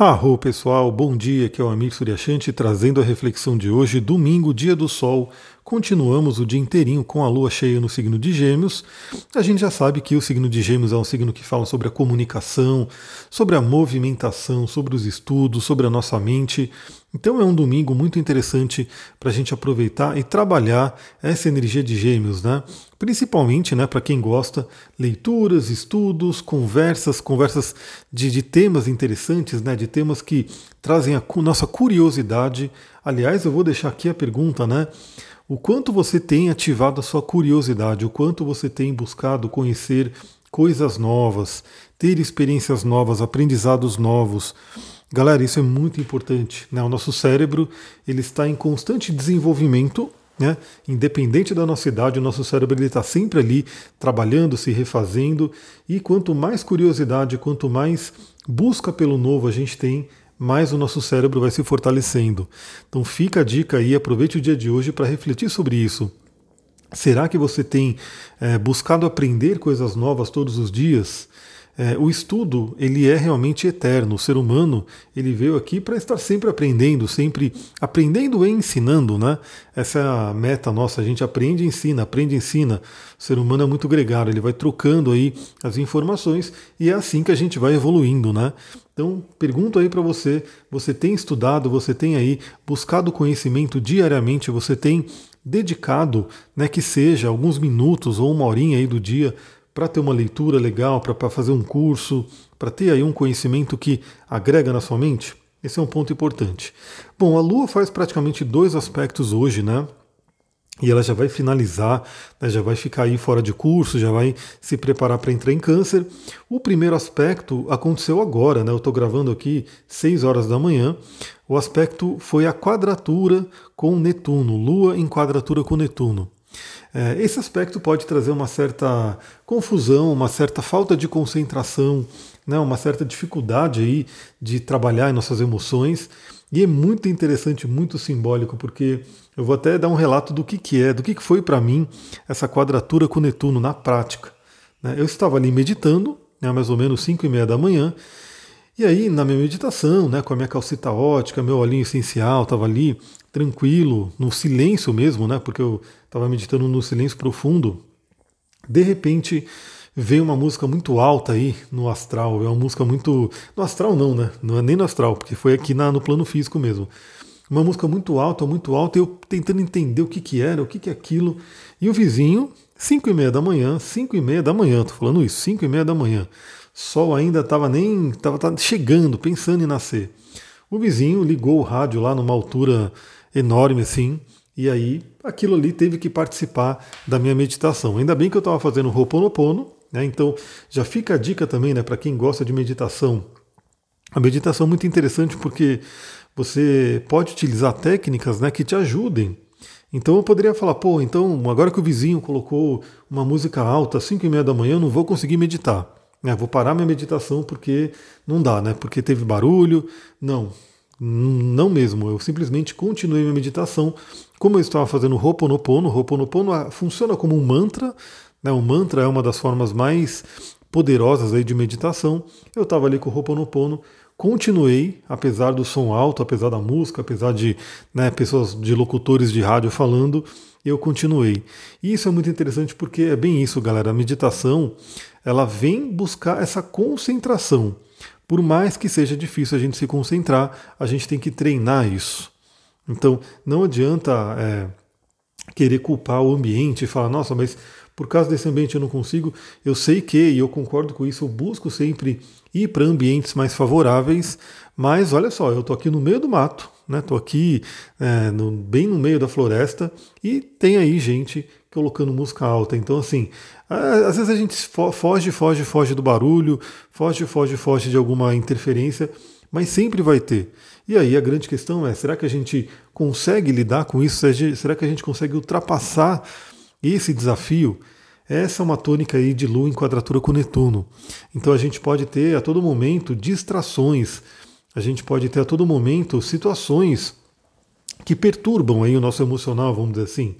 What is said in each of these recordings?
Arro pessoal, bom dia, aqui é o Amir Suryashanti trazendo a reflexão de hoje, domingo, dia do sol. Continuamos o dia inteirinho com a lua cheia no signo de Gêmeos. A gente já sabe que o signo de Gêmeos é um signo que fala sobre a comunicação, sobre a movimentação, sobre os estudos, sobre a nossa mente. Então é um domingo muito interessante para a gente aproveitar e trabalhar essa energia de Gêmeos, né? Principalmente, né, para quem gosta, leituras, estudos, conversas, conversas de, de, temas interessantes, né, de temas que trazem a nossa curiosidade. Aliás, eu vou deixar aqui a pergunta, né? O quanto você tem ativado a sua curiosidade, o quanto você tem buscado conhecer coisas novas, ter experiências novas, aprendizados novos. Galera, isso é muito importante. Né? O nosso cérebro ele está em constante desenvolvimento né? Independente da nossa idade, o nosso cérebro está sempre ali trabalhando, se refazendo, e quanto mais curiosidade, quanto mais busca pelo novo a gente tem, mais o nosso cérebro vai se fortalecendo. Então fica a dica aí, aproveite o dia de hoje para refletir sobre isso. Será que você tem é, buscado aprender coisas novas todos os dias? É, o estudo ele é realmente eterno. O ser humano ele veio aqui para estar sempre aprendendo, sempre aprendendo e ensinando, né? Essa é a meta nossa. A gente aprende, ensina, aprende, ensina. O ser humano é muito gregário. Ele vai trocando aí as informações e é assim que a gente vai evoluindo, né? Então pergunto aí para você: você tem estudado? Você tem aí buscado conhecimento diariamente? Você tem dedicado, né? Que seja alguns minutos ou uma horinha aí do dia para ter uma leitura legal, para fazer um curso, para ter aí um conhecimento que agrega na sua mente? Esse é um ponto importante. Bom, a Lua faz praticamente dois aspectos hoje, né? E ela já vai finalizar, né, já vai ficar aí fora de curso, já vai se preparar para entrar em câncer. O primeiro aspecto aconteceu agora, né? Eu estou gravando aqui 6 horas da manhã. O aspecto foi a quadratura com Netuno, Lua em quadratura com Netuno. É, esse aspecto pode trazer uma certa confusão, uma certa falta de concentração, né, uma certa dificuldade aí de trabalhar em nossas emoções. E é muito interessante, muito simbólico, porque eu vou até dar um relato do que, que é, do que, que foi para mim essa quadratura com Netuno na prática. Né. Eu estava ali meditando, né, mais ou menos 5 e meia da manhã, e aí, na minha meditação, né, com a minha calcita ótica, meu olhinho essencial, estava ali tranquilo, no silêncio mesmo, né, porque eu estava meditando no silêncio profundo. De repente, veio uma música muito alta aí no astral. É uma música muito. No astral, não, né? Não é nem no astral, porque foi aqui na, no plano físico mesmo. Uma música muito alta, muito alta, e eu tentando entender o que, que era, o que, que é aquilo. E o vizinho, 5 e meia da manhã, 5 e meia da manhã, tô falando isso, 5 e meia da manhã sol ainda estava nem estava chegando, pensando em nascer. O vizinho ligou o rádio lá numa altura enorme assim, e aí aquilo ali teve que participar da minha meditação. Ainda bem que eu estava fazendo Ho'oponopono, né? Então já fica a dica também, né, para quem gosta de meditação. A meditação é muito interessante porque você pode utilizar técnicas, né, que te ajudem. Então eu poderia falar, pô, então agora que o vizinho colocou uma música alta às 5 e meia da manhã, eu não vou conseguir meditar. É, vou parar minha meditação porque não dá, né? Porque teve barulho. Não, não mesmo. Eu simplesmente continuei minha meditação como eu estava fazendo Ho'oponopono. Ho'oponopono ah, funciona como um mantra. Né? O mantra é uma das formas mais poderosas aí de meditação. Eu estava ali com o Ho'oponopono, continuei, apesar do som alto, apesar da música, apesar de né, pessoas, de locutores de rádio falando, eu continuei. E isso é muito interessante porque é bem isso, galera. A meditação ela vem buscar essa concentração. Por mais que seja difícil a gente se concentrar, a gente tem que treinar isso. Então, não adianta é, querer culpar o ambiente e falar, nossa, mas por causa desse ambiente eu não consigo. Eu sei que, e eu concordo com isso, eu busco sempre ir para ambientes mais favoráveis, mas olha só, eu estou aqui no meio do mato, Estou né? aqui é, no, bem no meio da floresta e tem aí gente colocando música alta. Então, assim, às vezes a gente foge, foge, foge do barulho, foge, foge, foge de alguma interferência, mas sempre vai ter. E aí a grande questão é: será que a gente consegue lidar com isso? Será que a gente consegue ultrapassar esse desafio? Essa é uma tônica aí de Lua em quadratura com Netuno. Então a gente pode ter a todo momento distrações, a gente pode ter a todo momento situações que perturbam aí o nosso emocional, vamos dizer assim,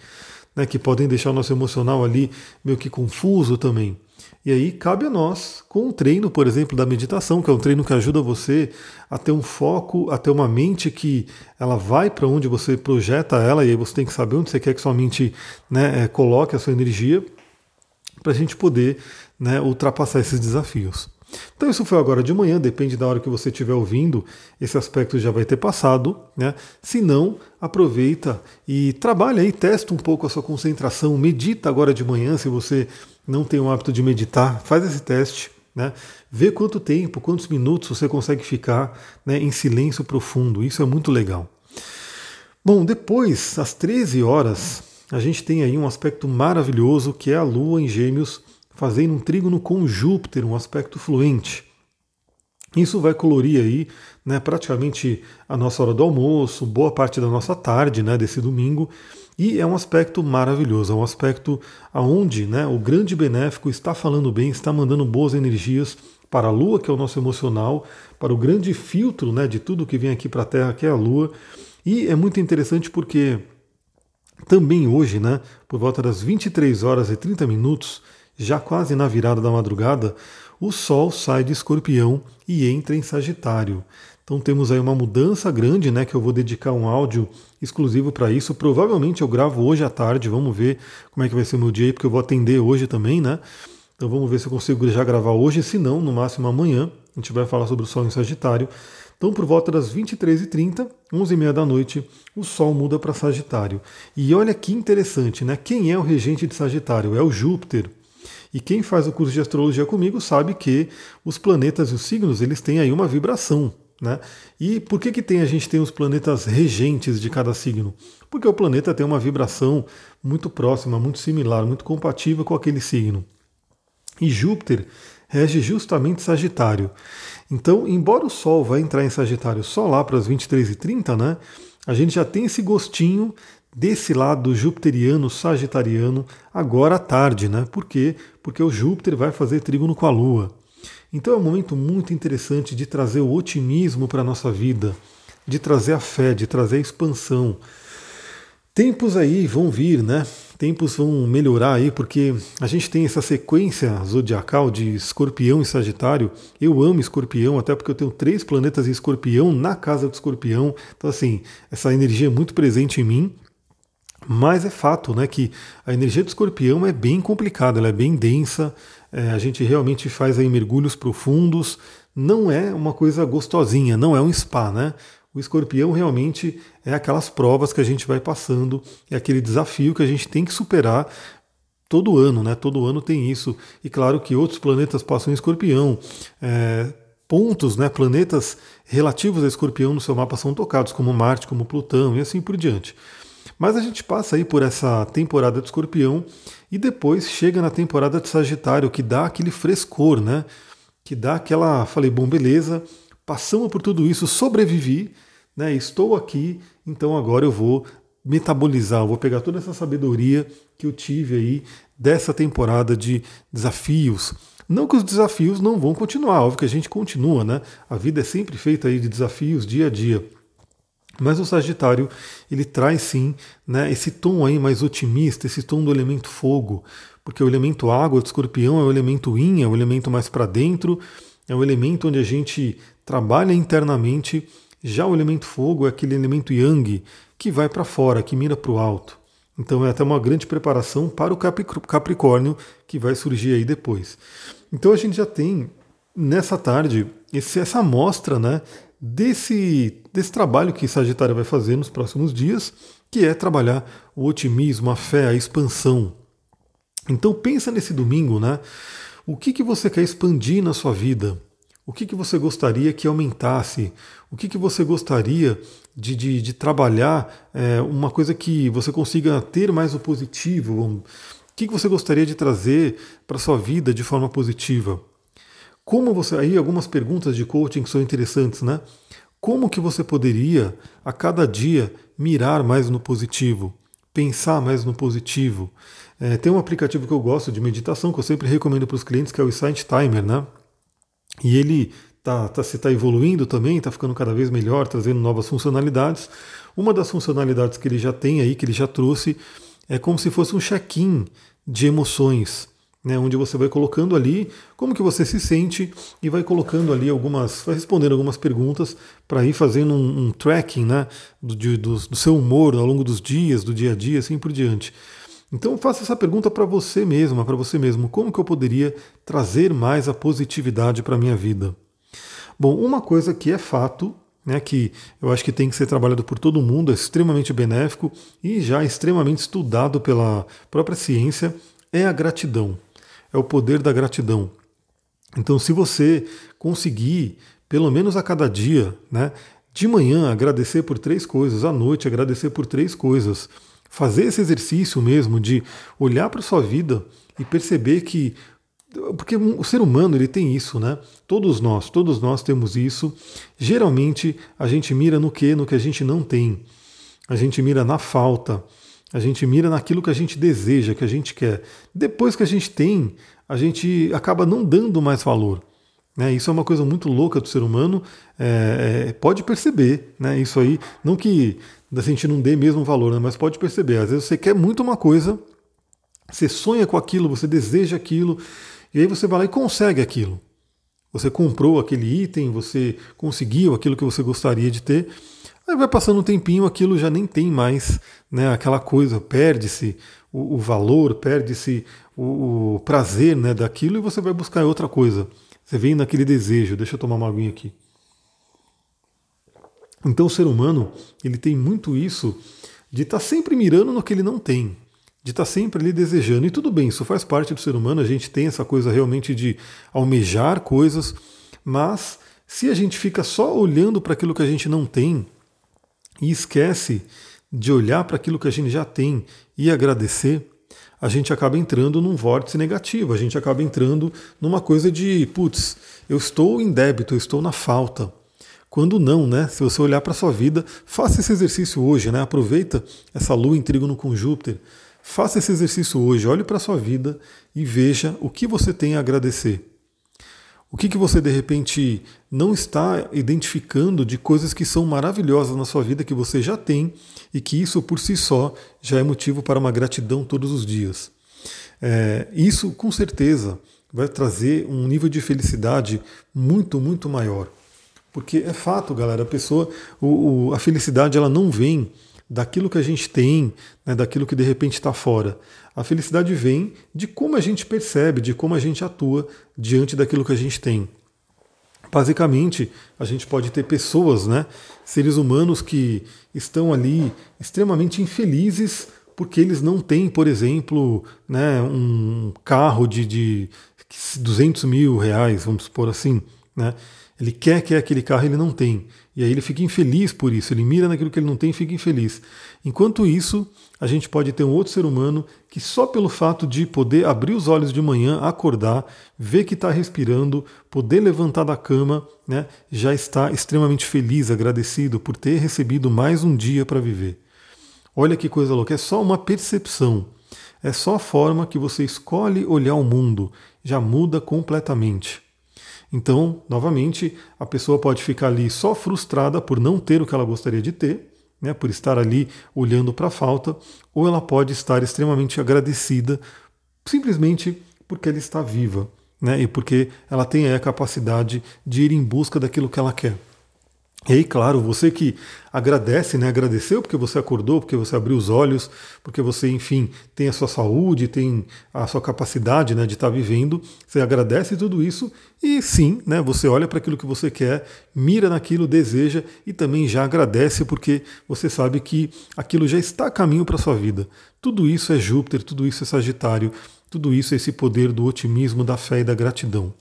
né, que podem deixar o nosso emocional ali meio que confuso também. E aí cabe a nós, com o treino, por exemplo, da meditação, que é um treino que ajuda você a ter um foco, a ter uma mente que ela vai para onde você projeta ela, e aí você tem que saber onde você quer que sua mente né, é, coloque a sua energia, para a gente poder né, ultrapassar esses desafios. Então isso foi agora de manhã, depende da hora que você estiver ouvindo, esse aspecto já vai ter passado, né? Se não, aproveita e trabalha aí, testa um pouco a sua concentração, medita agora de manhã, se você não tem o hábito de meditar, faz esse teste, né? Vê quanto tempo, quantos minutos você consegue ficar né, em silêncio profundo, isso é muito legal. Bom, depois, às 13 horas, a gente tem aí um aspecto maravilhoso que é a Lua em Gêmeos fazendo um trígono com Júpiter, um aspecto fluente. Isso vai colorir aí, né, praticamente a nossa hora do almoço, boa parte da nossa tarde, né, desse domingo, e é um aspecto maravilhoso, é um aspecto aonde, né, o grande benéfico está falando bem, está mandando boas energias para a Lua, que é o nosso emocional, para o grande filtro, né, de tudo que vem aqui para a Terra, que é a Lua. E é muito interessante porque também hoje, né, por volta das 23 horas e 30 minutos, já quase na virada da madrugada, o Sol sai de Escorpião e entra em Sagitário. Então temos aí uma mudança grande, né? Que eu vou dedicar um áudio exclusivo para isso. Provavelmente eu gravo hoje à tarde. Vamos ver como é que vai ser o meu dia aí, porque eu vou atender hoje também, né? Então vamos ver se eu consigo já gravar hoje, se não, no máximo amanhã. A gente vai falar sobre o Sol em Sagitário. Então, por volta das 23h30, 11h30 da noite, o Sol muda para Sagitário. E olha que interessante, né? Quem é o regente de Sagitário? É o Júpiter. E quem faz o curso de astrologia comigo sabe que os planetas e os signos eles têm aí uma vibração. Né? E por que, que tem, a gente tem os planetas regentes de cada signo? Porque o planeta tem uma vibração muito próxima, muito similar, muito compatível com aquele signo. E Júpiter rege justamente Sagitário. Então, embora o Sol vá entrar em Sagitário só lá para as 23h30, né, a gente já tem esse gostinho desse lado jupiteriano, sagitariano, agora à tarde, né? Por quê? Porque o Júpiter vai fazer trígono com a Lua. Então é um momento muito interessante de trazer o otimismo para a nossa vida, de trazer a fé, de trazer a expansão. Tempos aí vão vir, né? Tempos vão melhorar aí, porque a gente tem essa sequência zodiacal de escorpião e sagitário. Eu amo escorpião, até porque eu tenho três planetas em escorpião na casa do escorpião. Então, assim, essa energia é muito presente em mim. Mas é fato né, que a energia do escorpião é bem complicada, ela é bem densa, é, a gente realmente faz aí mergulhos profundos, não é uma coisa gostosinha, não é um spa, né? O escorpião realmente é aquelas provas que a gente vai passando, é aquele desafio que a gente tem que superar todo ano, né? Todo ano tem isso. E claro que outros planetas passam em escorpião. É, pontos, né, planetas relativos a escorpião no seu mapa são tocados, como Marte, como Plutão e assim por diante. Mas a gente passa aí por essa temporada de escorpião e depois chega na temporada de Sagitário, que dá aquele frescor, né? Que dá aquela. Falei, bom, beleza, passamos por tudo isso, sobrevivi, né? Estou aqui, então agora eu vou metabolizar, eu vou pegar toda essa sabedoria que eu tive aí dessa temporada de desafios. Não que os desafios não vão continuar, óbvio que a gente continua, né? A vida é sempre feita aí de desafios dia a dia. Mas o Sagitário, ele traz sim né, esse tom aí mais otimista, esse tom do elemento fogo, porque o elemento água do escorpião é o elemento yin, é o elemento mais para dentro, é o elemento onde a gente trabalha internamente. Já o elemento fogo é aquele elemento yang que vai para fora, que mira para o alto. Então é até uma grande preparação para o Capricórnio que vai surgir aí depois. Então a gente já tem nessa tarde esse, essa amostra né, desse, desse trabalho que Sagitário vai fazer nos próximos dias, que é trabalhar o otimismo, a fé, a expansão. Então pensa nesse domingo, né? O que, que você quer expandir na sua vida? O que, que você gostaria que aumentasse? O que, que você gostaria de, de, de trabalhar é, uma coisa que você consiga ter mais o positivo? O que, que você gostaria de trazer para a sua vida de forma positiva? Como você. Aí algumas perguntas de coaching que são interessantes, né? Como que você poderia, a cada dia, mirar mais no positivo, pensar mais no positivo? É, tem um aplicativo que eu gosto de meditação que eu sempre recomendo para os clientes, que é o Insight Timer, né? E ele tá, tá, se está evoluindo também, está ficando cada vez melhor, trazendo novas funcionalidades. Uma das funcionalidades que ele já tem aí, que ele já trouxe, é como se fosse um check-in de emoções. Né, onde você vai colocando ali como que você se sente e vai colocando ali algumas, vai respondendo algumas perguntas para ir fazendo um, um tracking né, do, do, do, seu humor ao longo dos dias, do dia a dia, assim por diante. Então faça essa pergunta para você mesma, para você mesmo, como que eu poderia trazer mais a positividade para a minha vida? Bom, uma coisa que é fato né, que eu acho que tem que ser trabalhado por todo mundo, é extremamente benéfico e já extremamente estudado pela própria ciência, é a gratidão é o poder da gratidão. Então, se você conseguir, pelo menos a cada dia, né, de manhã agradecer por três coisas, à noite agradecer por três coisas, fazer esse exercício mesmo de olhar para sua vida e perceber que porque o ser humano ele tem isso, né? Todos nós, todos nós temos isso. Geralmente a gente mira no que, no que a gente não tem. A gente mira na falta. A gente mira naquilo que a gente deseja, que a gente quer. Depois que a gente tem, a gente acaba não dando mais valor. Né? Isso é uma coisa muito louca do ser humano. É, é, pode perceber, né? Isso aí, não que a gente não dê mesmo valor, né? mas pode perceber. Às vezes você quer muito uma coisa, você sonha com aquilo, você deseja aquilo, e aí você vai lá e consegue aquilo. Você comprou aquele item, você conseguiu aquilo que você gostaria de ter. Aí vai passando um tempinho, aquilo já nem tem mais né, aquela coisa, perde-se o, o, valor, perde-se o, o, prazer né, daquilo e você vai buscar outra coisa. Você vem naquele desejo, deixa eu tomar uma aguinha aqui. Então o ser humano, ele tem muito isso de estar tá sempre mirando no que ele não tem, de estar tá sempre ali desejando. E tudo bem, isso faz parte do ser humano, a gente tem essa coisa realmente de almejar coisas, mas se a gente fica só olhando para aquilo que a gente não tem, e esquece de olhar para aquilo que a gente já tem e agradecer, a gente acaba entrando num vórtice negativo, a gente acaba entrando numa coisa de, putz, eu estou em débito, eu estou na falta. Quando não, né? Se você olhar para a sua vida, faça esse exercício hoje, né? Aproveita essa lua em trígono com Júpiter. Faça esse exercício hoje, olhe para a sua vida e veja o que você tem a agradecer. O que, que você de repente não está identificando de coisas que são maravilhosas na sua vida que você já tem e que isso por si só já é motivo para uma gratidão todos os dias? É, isso com certeza vai trazer um nível de felicidade muito, muito maior. Porque é fato, galera, a pessoa, o, o, a felicidade ela não vem daquilo que a gente tem, né, daquilo que de repente está fora. A felicidade vem de como a gente percebe, de como a gente atua diante daquilo que a gente tem. Basicamente, a gente pode ter pessoas, né, seres humanos que estão ali extremamente infelizes porque eles não têm, por exemplo, né, um carro de, de 200 mil reais, vamos supor assim. Né? Ele quer que aquele carro ele não tem. E aí ele fica infeliz por isso, ele mira naquilo que ele não tem e fica infeliz. Enquanto isso, a gente pode ter um outro ser humano que só pelo fato de poder abrir os olhos de manhã, acordar, ver que está respirando, poder levantar da cama, né, já está extremamente feliz, agradecido por ter recebido mais um dia para viver. Olha que coisa louca, é só uma percepção. É só a forma que você escolhe olhar o mundo, já muda completamente. Então, novamente, a pessoa pode ficar ali só frustrada por não ter o que ela gostaria de ter, né, por estar ali olhando para a falta, ou ela pode estar extremamente agradecida simplesmente porque ela está viva, né, e porque ela tem a capacidade de ir em busca daquilo que ela quer. E aí, claro, você que agradece, né? Agradeceu porque você acordou, porque você abriu os olhos, porque você, enfim, tem a sua saúde, tem a sua capacidade né, de estar vivendo. Você agradece tudo isso e sim, né? Você olha para aquilo que você quer, mira naquilo, deseja e também já agradece porque você sabe que aquilo já está a caminho para a sua vida. Tudo isso é Júpiter, tudo isso é Sagitário, tudo isso é esse poder do otimismo, da fé e da gratidão.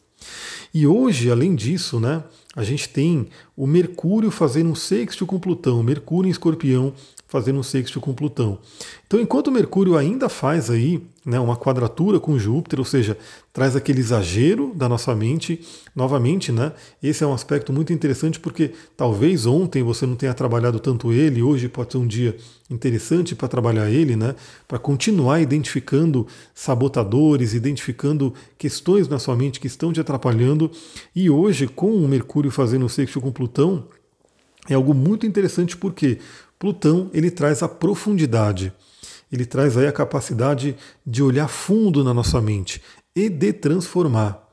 E hoje, além disso, né, a gente tem o Mercúrio fazendo um sexto com Plutão, Mercúrio em Escorpião fazendo um sexto com Plutão. Então, enquanto Mercúrio ainda faz aí né, uma quadratura com Júpiter, ou seja, traz aquele exagero da nossa mente, novamente, né, esse é um aspecto muito interessante porque talvez ontem você não tenha trabalhado tanto ele, hoje pode ser um dia interessante para trabalhar ele, né, para continuar identificando sabotadores, identificando questões na sua mente que estão te atrapalhando. E hoje, com o Mercúrio fazendo o sexto com Plutão, é algo muito interessante porque Plutão ele traz a profundidade, ele traz aí a capacidade de olhar fundo na nossa mente. e de transformar.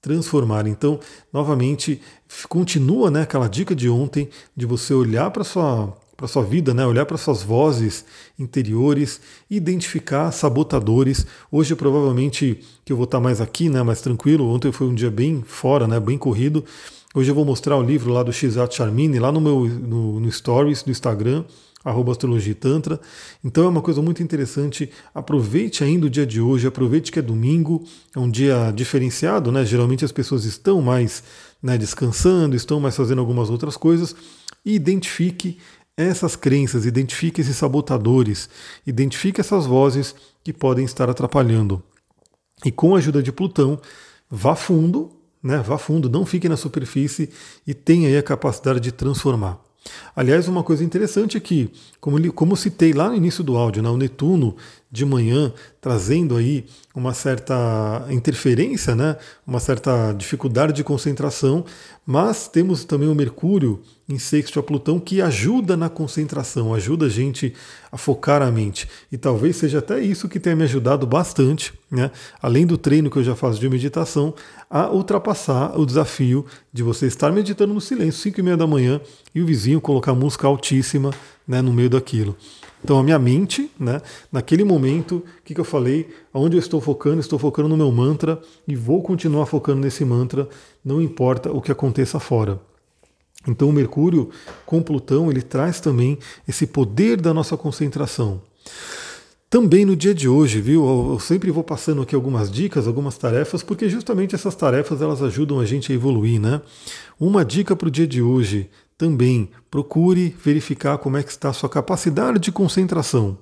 Transformar. Então, novamente, continua né, aquela dica de ontem de você olhar para sua para sua vida, né? olhar para suas vozes interiores, identificar sabotadores. Hoje provavelmente que eu vou estar mais aqui, né? mais tranquilo. Ontem foi um dia bem fora, né? bem corrido. Hoje eu vou mostrar o livro lá do Xat Charmini, lá no meu no, no Stories do Instagram, arroba astrologia tantra. Então é uma coisa muito interessante. Aproveite ainda o dia de hoje, aproveite que é domingo, é um dia diferenciado, né? Geralmente as pessoas estão mais né, descansando, estão mais fazendo algumas outras coisas. E identifique essas crenças, identifique esses sabotadores, identifique essas vozes que podem estar atrapalhando. E com a ajuda de Plutão, vá fundo, né? Vá fundo, não fique na superfície e tenha aí a capacidade de transformar. Aliás, uma coisa interessante é que, como, como citei lá no início do áudio, né, o Netuno de manhã trazendo aí uma certa interferência, né, uma certa dificuldade de concentração, mas temos também o Mercúrio em sexto a Plutão que ajuda na concentração, ajuda a gente a focar a mente. E talvez seja até isso que tenha me ajudado bastante, né, além do treino que eu já faço de meditação, a ultrapassar o desafio de você estar meditando no silêncio, 5 e meia da manhã, e o vizinho colocar música altíssima né, no meio daquilo. Então a minha mente, né, naquele momento, o que, que eu falei? Onde eu estou focando? Estou focando no meu mantra e vou continuar focando nesse mantra, não importa o que aconteça fora. Então o Mercúrio com Plutão ele traz também esse poder da nossa concentração. Também no dia de hoje, viu? Eu sempre vou passando aqui algumas dicas, algumas tarefas, porque justamente essas tarefas elas ajudam a gente a evoluir, né? Uma dica para o dia de hoje: também procure verificar como é que está a sua capacidade de concentração.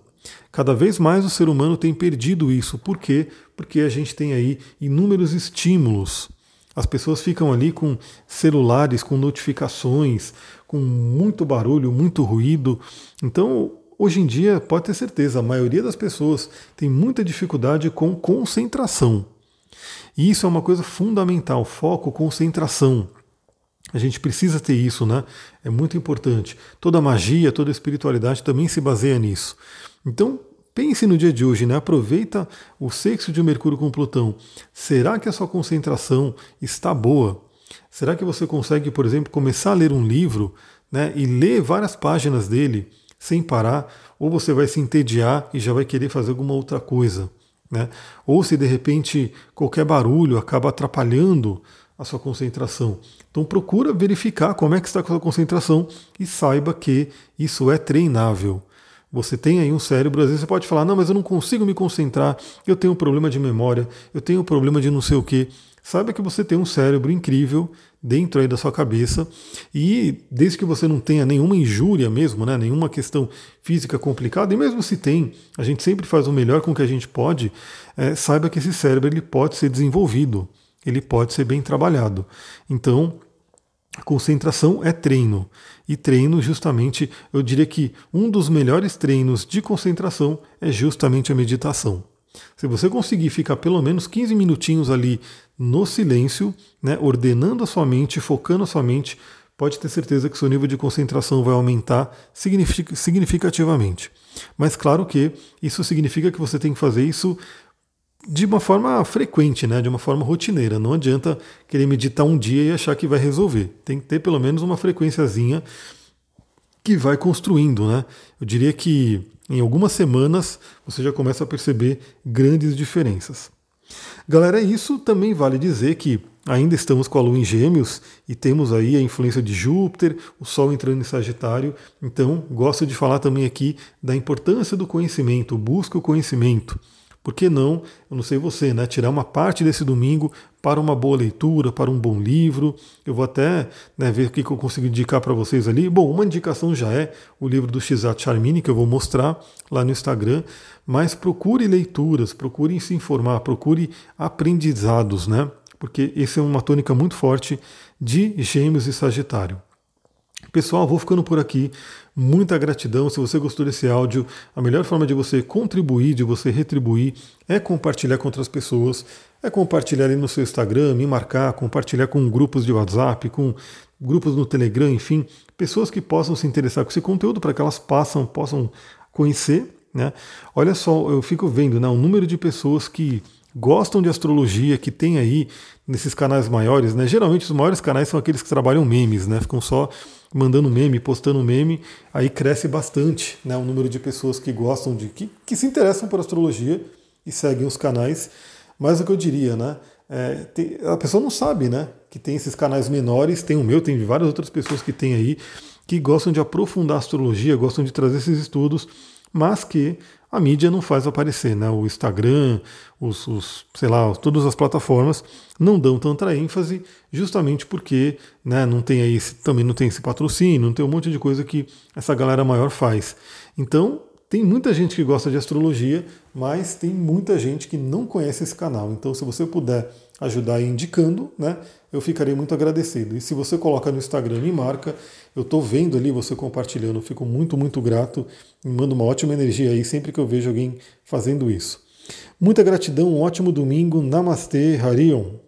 Cada vez mais o ser humano tem perdido isso. Por quê? Porque a gente tem aí inúmeros estímulos. As pessoas ficam ali com celulares, com notificações, com muito barulho, muito ruído. Então, hoje em dia, pode ter certeza, a maioria das pessoas tem muita dificuldade com concentração. E isso é uma coisa fundamental: foco, concentração. A gente precisa ter isso, né? É muito importante. Toda magia, toda espiritualidade também se baseia nisso. Então, pense no dia de hoje, né? Aproveita o sexo de Mercúrio com Plutão. Será que a sua concentração está boa? Será que você consegue, por exemplo, começar a ler um livro né, e ler várias páginas dele sem parar? Ou você vai se entediar e já vai querer fazer alguma outra coisa? Né? Ou se de repente qualquer barulho acaba atrapalhando a sua concentração. Então procura verificar como é que está a sua concentração e saiba que isso é treinável. Você tem aí um cérebro, às vezes você pode falar, não, mas eu não consigo me concentrar, eu tenho um problema de memória, eu tenho um problema de não sei o quê. Saiba que você tem um cérebro incrível dentro aí da sua cabeça e desde que você não tenha nenhuma injúria mesmo, né, nenhuma questão física complicada, e mesmo se tem, a gente sempre faz o melhor com o que a gente pode, é, saiba que esse cérebro ele pode ser desenvolvido ele pode ser bem trabalhado. Então, concentração é treino. E treino, justamente, eu diria que um dos melhores treinos de concentração é justamente a meditação. Se você conseguir ficar pelo menos 15 minutinhos ali no silêncio, né, ordenando a sua mente, focando a sua mente, pode ter certeza que seu nível de concentração vai aumentar significativamente. Mas claro que isso significa que você tem que fazer isso de uma forma frequente, né, de uma forma rotineira. Não adianta querer meditar um dia e achar que vai resolver. Tem que ter pelo menos uma frequênciazinha que vai construindo, né? Eu diria que em algumas semanas você já começa a perceber grandes diferenças. Galera, isso também vale dizer que ainda estamos com a Lua em Gêmeos e temos aí a influência de Júpiter, o Sol entrando em Sagitário. Então, gosto de falar também aqui da importância do conhecimento, busca o conhecimento. Por que não, eu não sei você, né, tirar uma parte desse domingo para uma boa leitura, para um bom livro? Eu vou até né, ver o que eu consigo indicar para vocês ali. Bom, uma indicação já é o livro do Shizat Charmini, que eu vou mostrar lá no Instagram, mas procure leituras, procure se informar, procure aprendizados, né? Porque essa é uma tônica muito forte de Gêmeos e Sagitário. Pessoal, vou ficando por aqui. Muita gratidão. Se você gostou desse áudio, a melhor forma de você contribuir, de você retribuir, é compartilhar com outras pessoas, é compartilhar ali no seu Instagram, me marcar, compartilhar com grupos de WhatsApp, com grupos no Telegram, enfim, pessoas que possam se interessar com esse conteúdo para que elas passam, possam conhecer. Né? Olha só, eu fico vendo né, o número de pessoas que gostam de astrologia, que tem aí nesses canais maiores, né? Geralmente os maiores canais são aqueles que trabalham memes, né? Ficam só mandando meme, postando meme, aí cresce bastante né, o número de pessoas que gostam de. que, que se interessam por astrologia e seguem os canais. Mas o que eu diria, né? É, tem, a pessoa não sabe, né? Que tem esses canais menores, tem o meu, tem várias outras pessoas que tem aí, que gostam de aprofundar a astrologia, gostam de trazer esses estudos, mas que a mídia não faz aparecer, né? O Instagram, os, os, sei lá, todas as plataformas não dão tanta ênfase, justamente porque né, não tem aí também não tem esse patrocínio, não tem um monte de coisa que essa galera maior faz. Então tem muita gente que gosta de astrologia, mas tem muita gente que não conhece esse canal. Então, se você puder ajudar indicando, né, eu ficarei muito agradecido. E se você coloca no Instagram e marca, eu estou vendo ali você compartilhando, fico muito, muito grato. Me manda uma ótima energia aí sempre que eu vejo alguém fazendo isso. Muita gratidão, um ótimo domingo. Namastê, Harion.